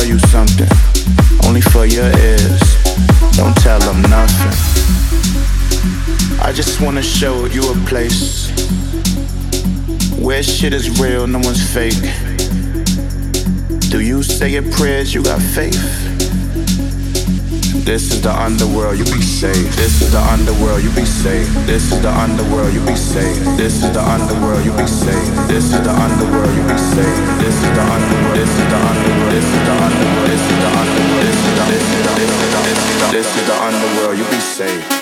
tell you something. Only for your ears. Don't tell them nothing. I just wanna show you a place where shit is real, no one's fake. Do you say your prayers? You got faith? This is the underworld, you be safe. This is the underworld, you be safe. This is the underworld, you be safe. This is the underworld, you be safe. This is the underworld, you be safe. This is the underworld. This is the underworld. This is the underworld. This is the underworld. This is the this this is the underworld, you be safe.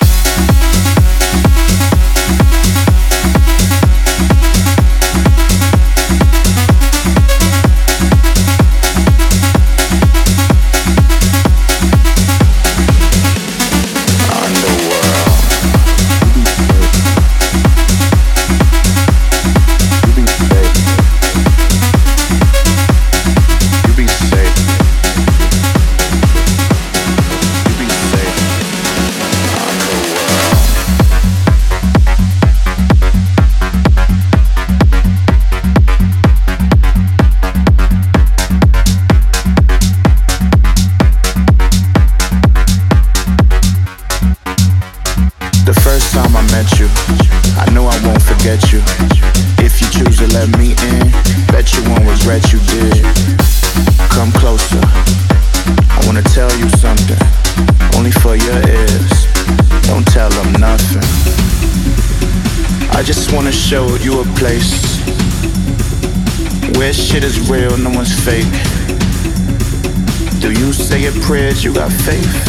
Prayers? You got faith?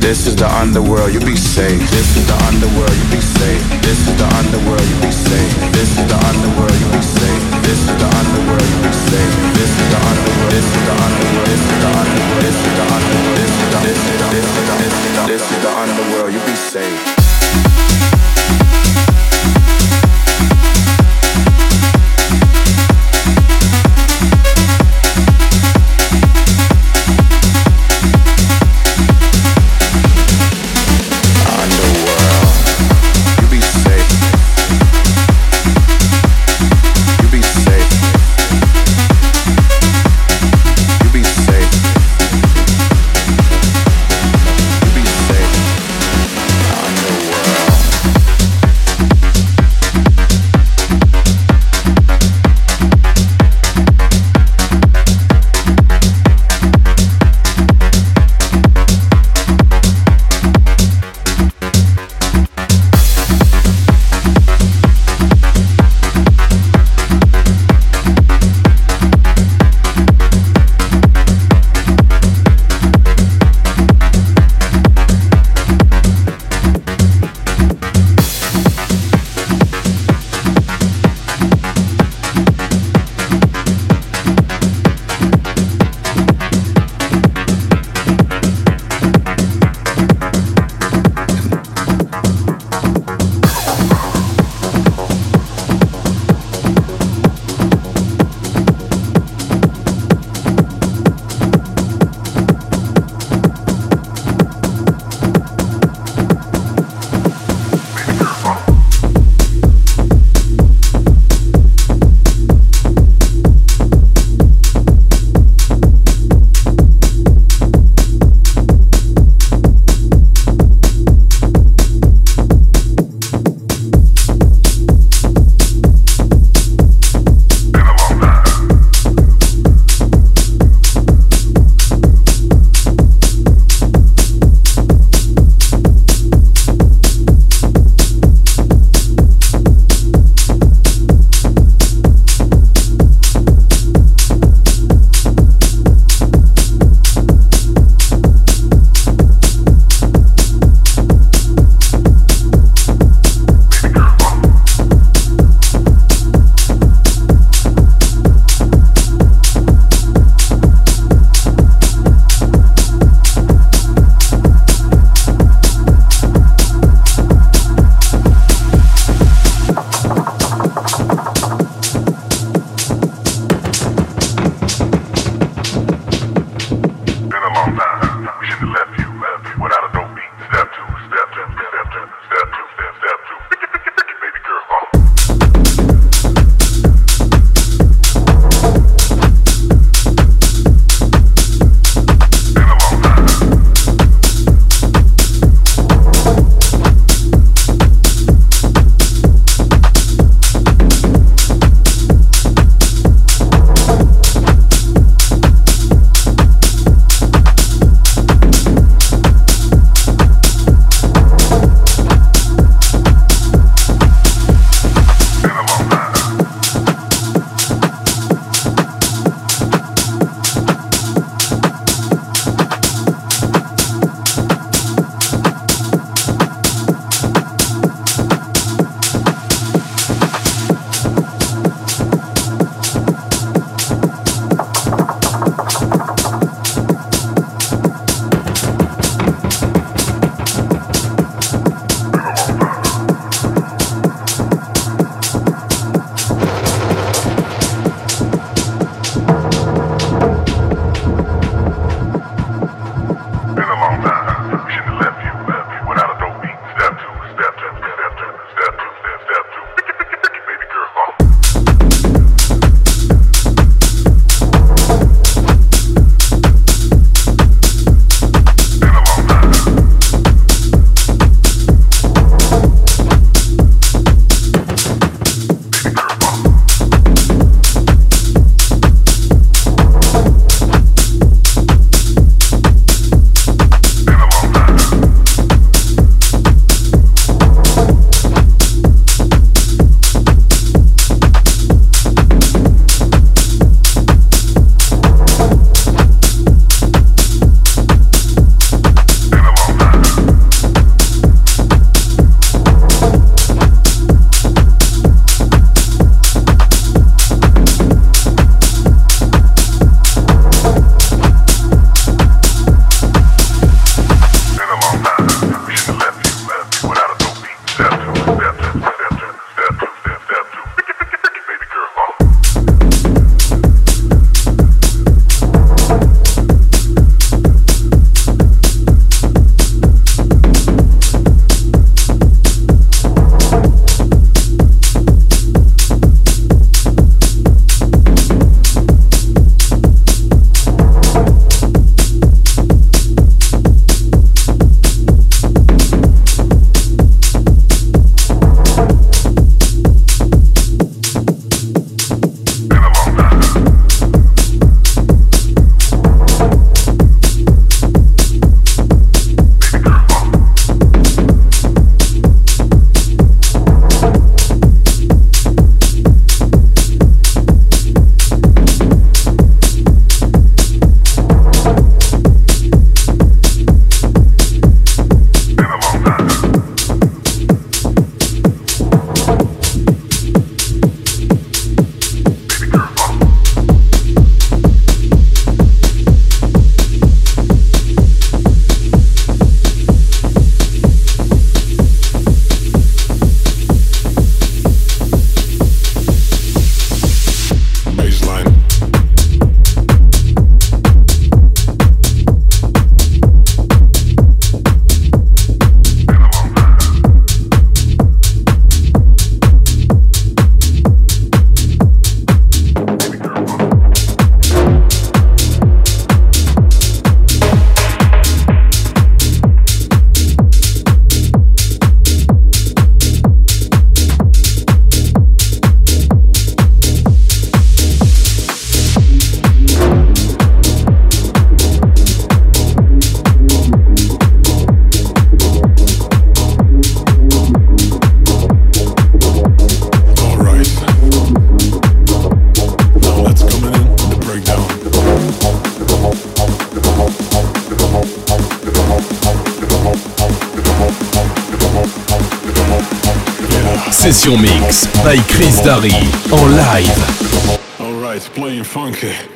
This is the underworld, you be safe. This is the underworld, you be safe. This is the underworld, you be safe. This is the underworld, you be safe. This is the underworld, you be safe. This is the underworld. This is the underworld. This is the underworld. This is the underworld. This is the the this is the underworld, you be safe. Mix by Chris Darry en live. Alright, playing funky.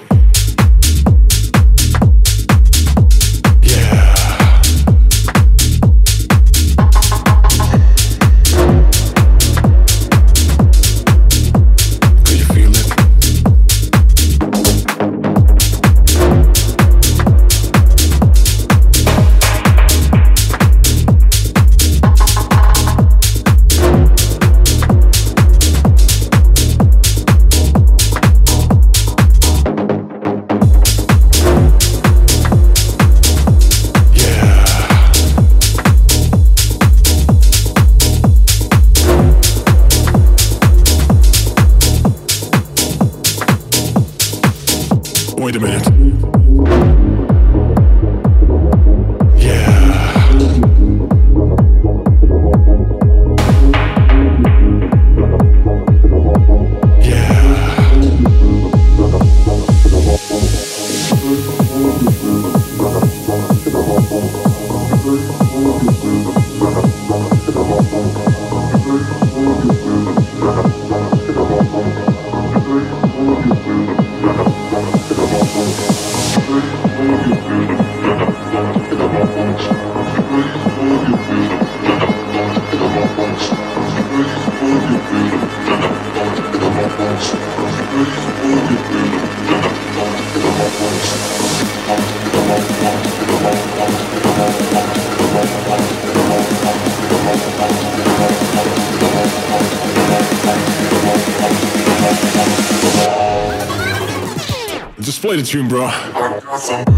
Play the tune, bro. I got some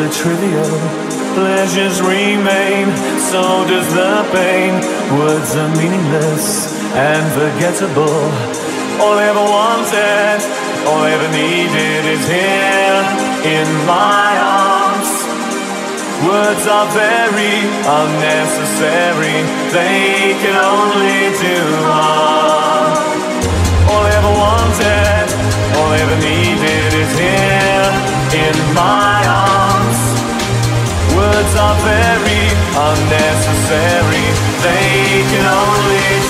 are trivial. Pleasures remain, so does the pain. Words are meaningless and forgettable. All I ever wanted, all I ever needed is here in my arms. Words are very unnecessary, they can only do harm. All I ever wanted, all I ever needed is here in my arms. Words are very unnecessary, they can only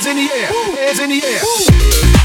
hands in the air. Hands in the air.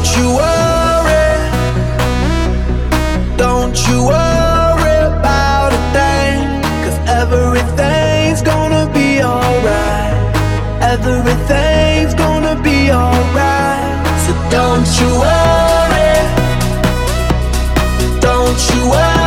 Don't you worry, don't you worry about a thing, cause everything's gonna be alright. Everything's gonna be alright. So don't you worry, don't you worry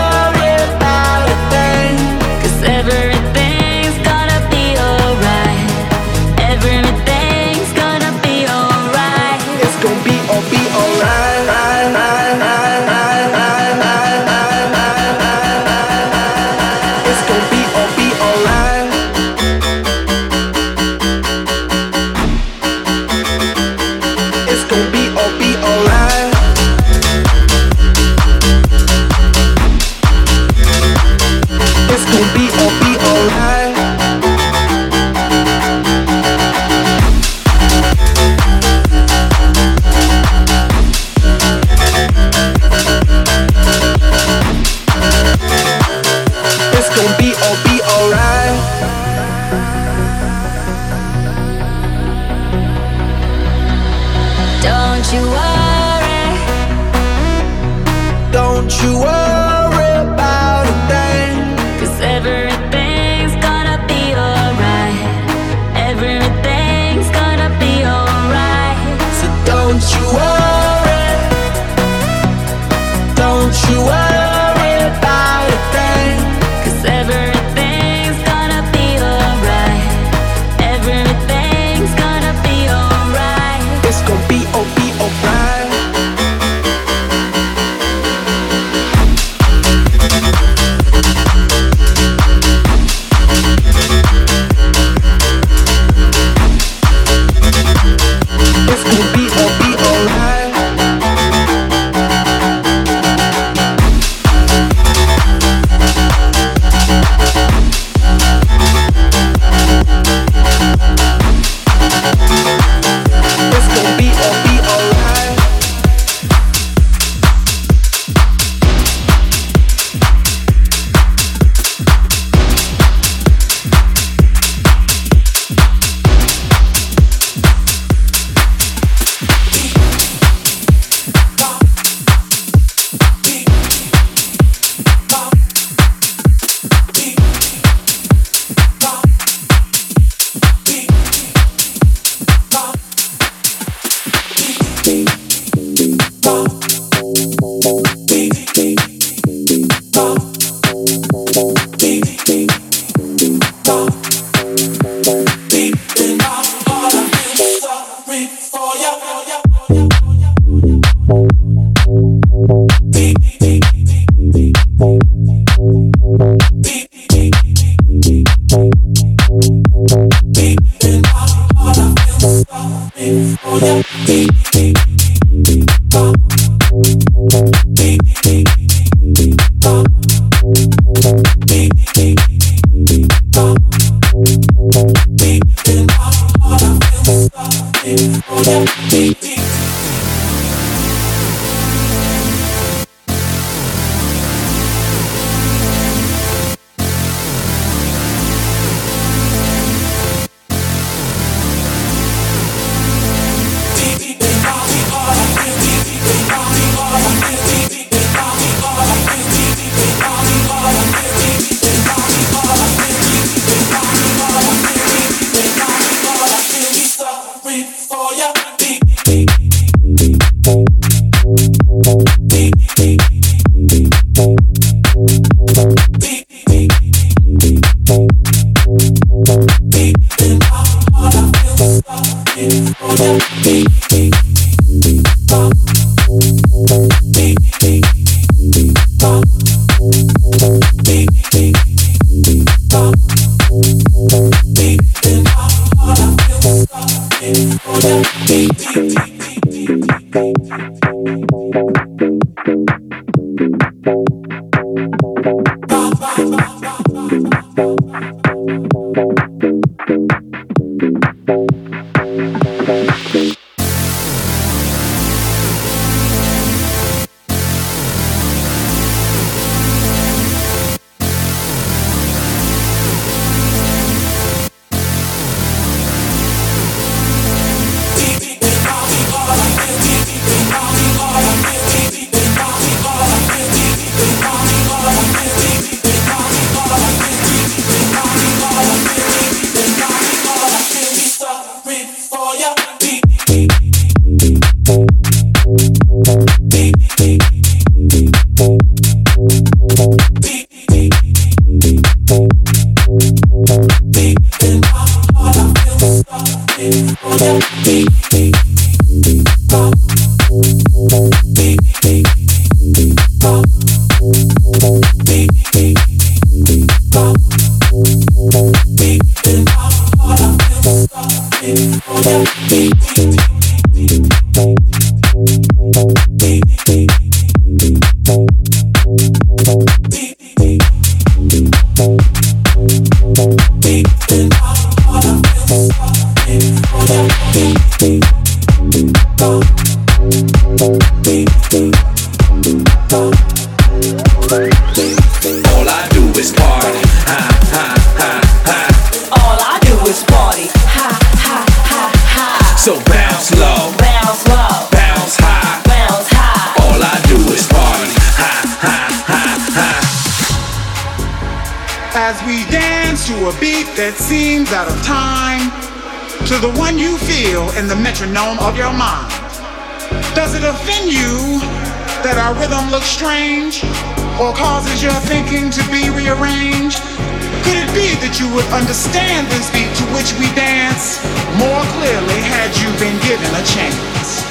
understand this beat to which we dance more clearly had you been given a chance?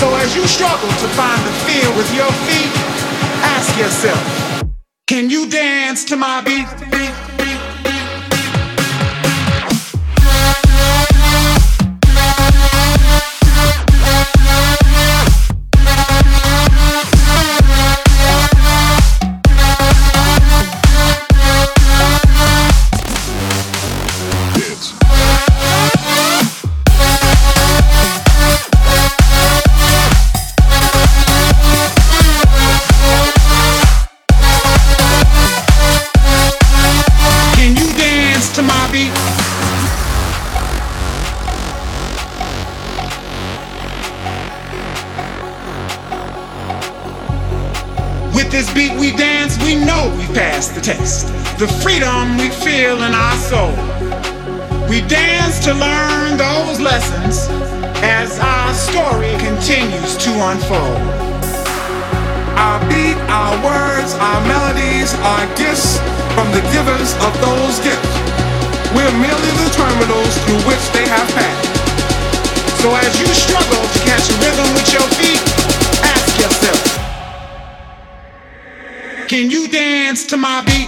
So as you struggle to find the feel with your feet, ask yourself, can you dance to my beat? We feel in our soul. We dance to learn those lessons as our story continues to unfold. Our beat, our words, our melodies are gifts from the givers of those gifts. We're merely the terminals through which they have passed. So as you struggle to catch a rhythm with your feet, ask yourself, can you dance to my beat?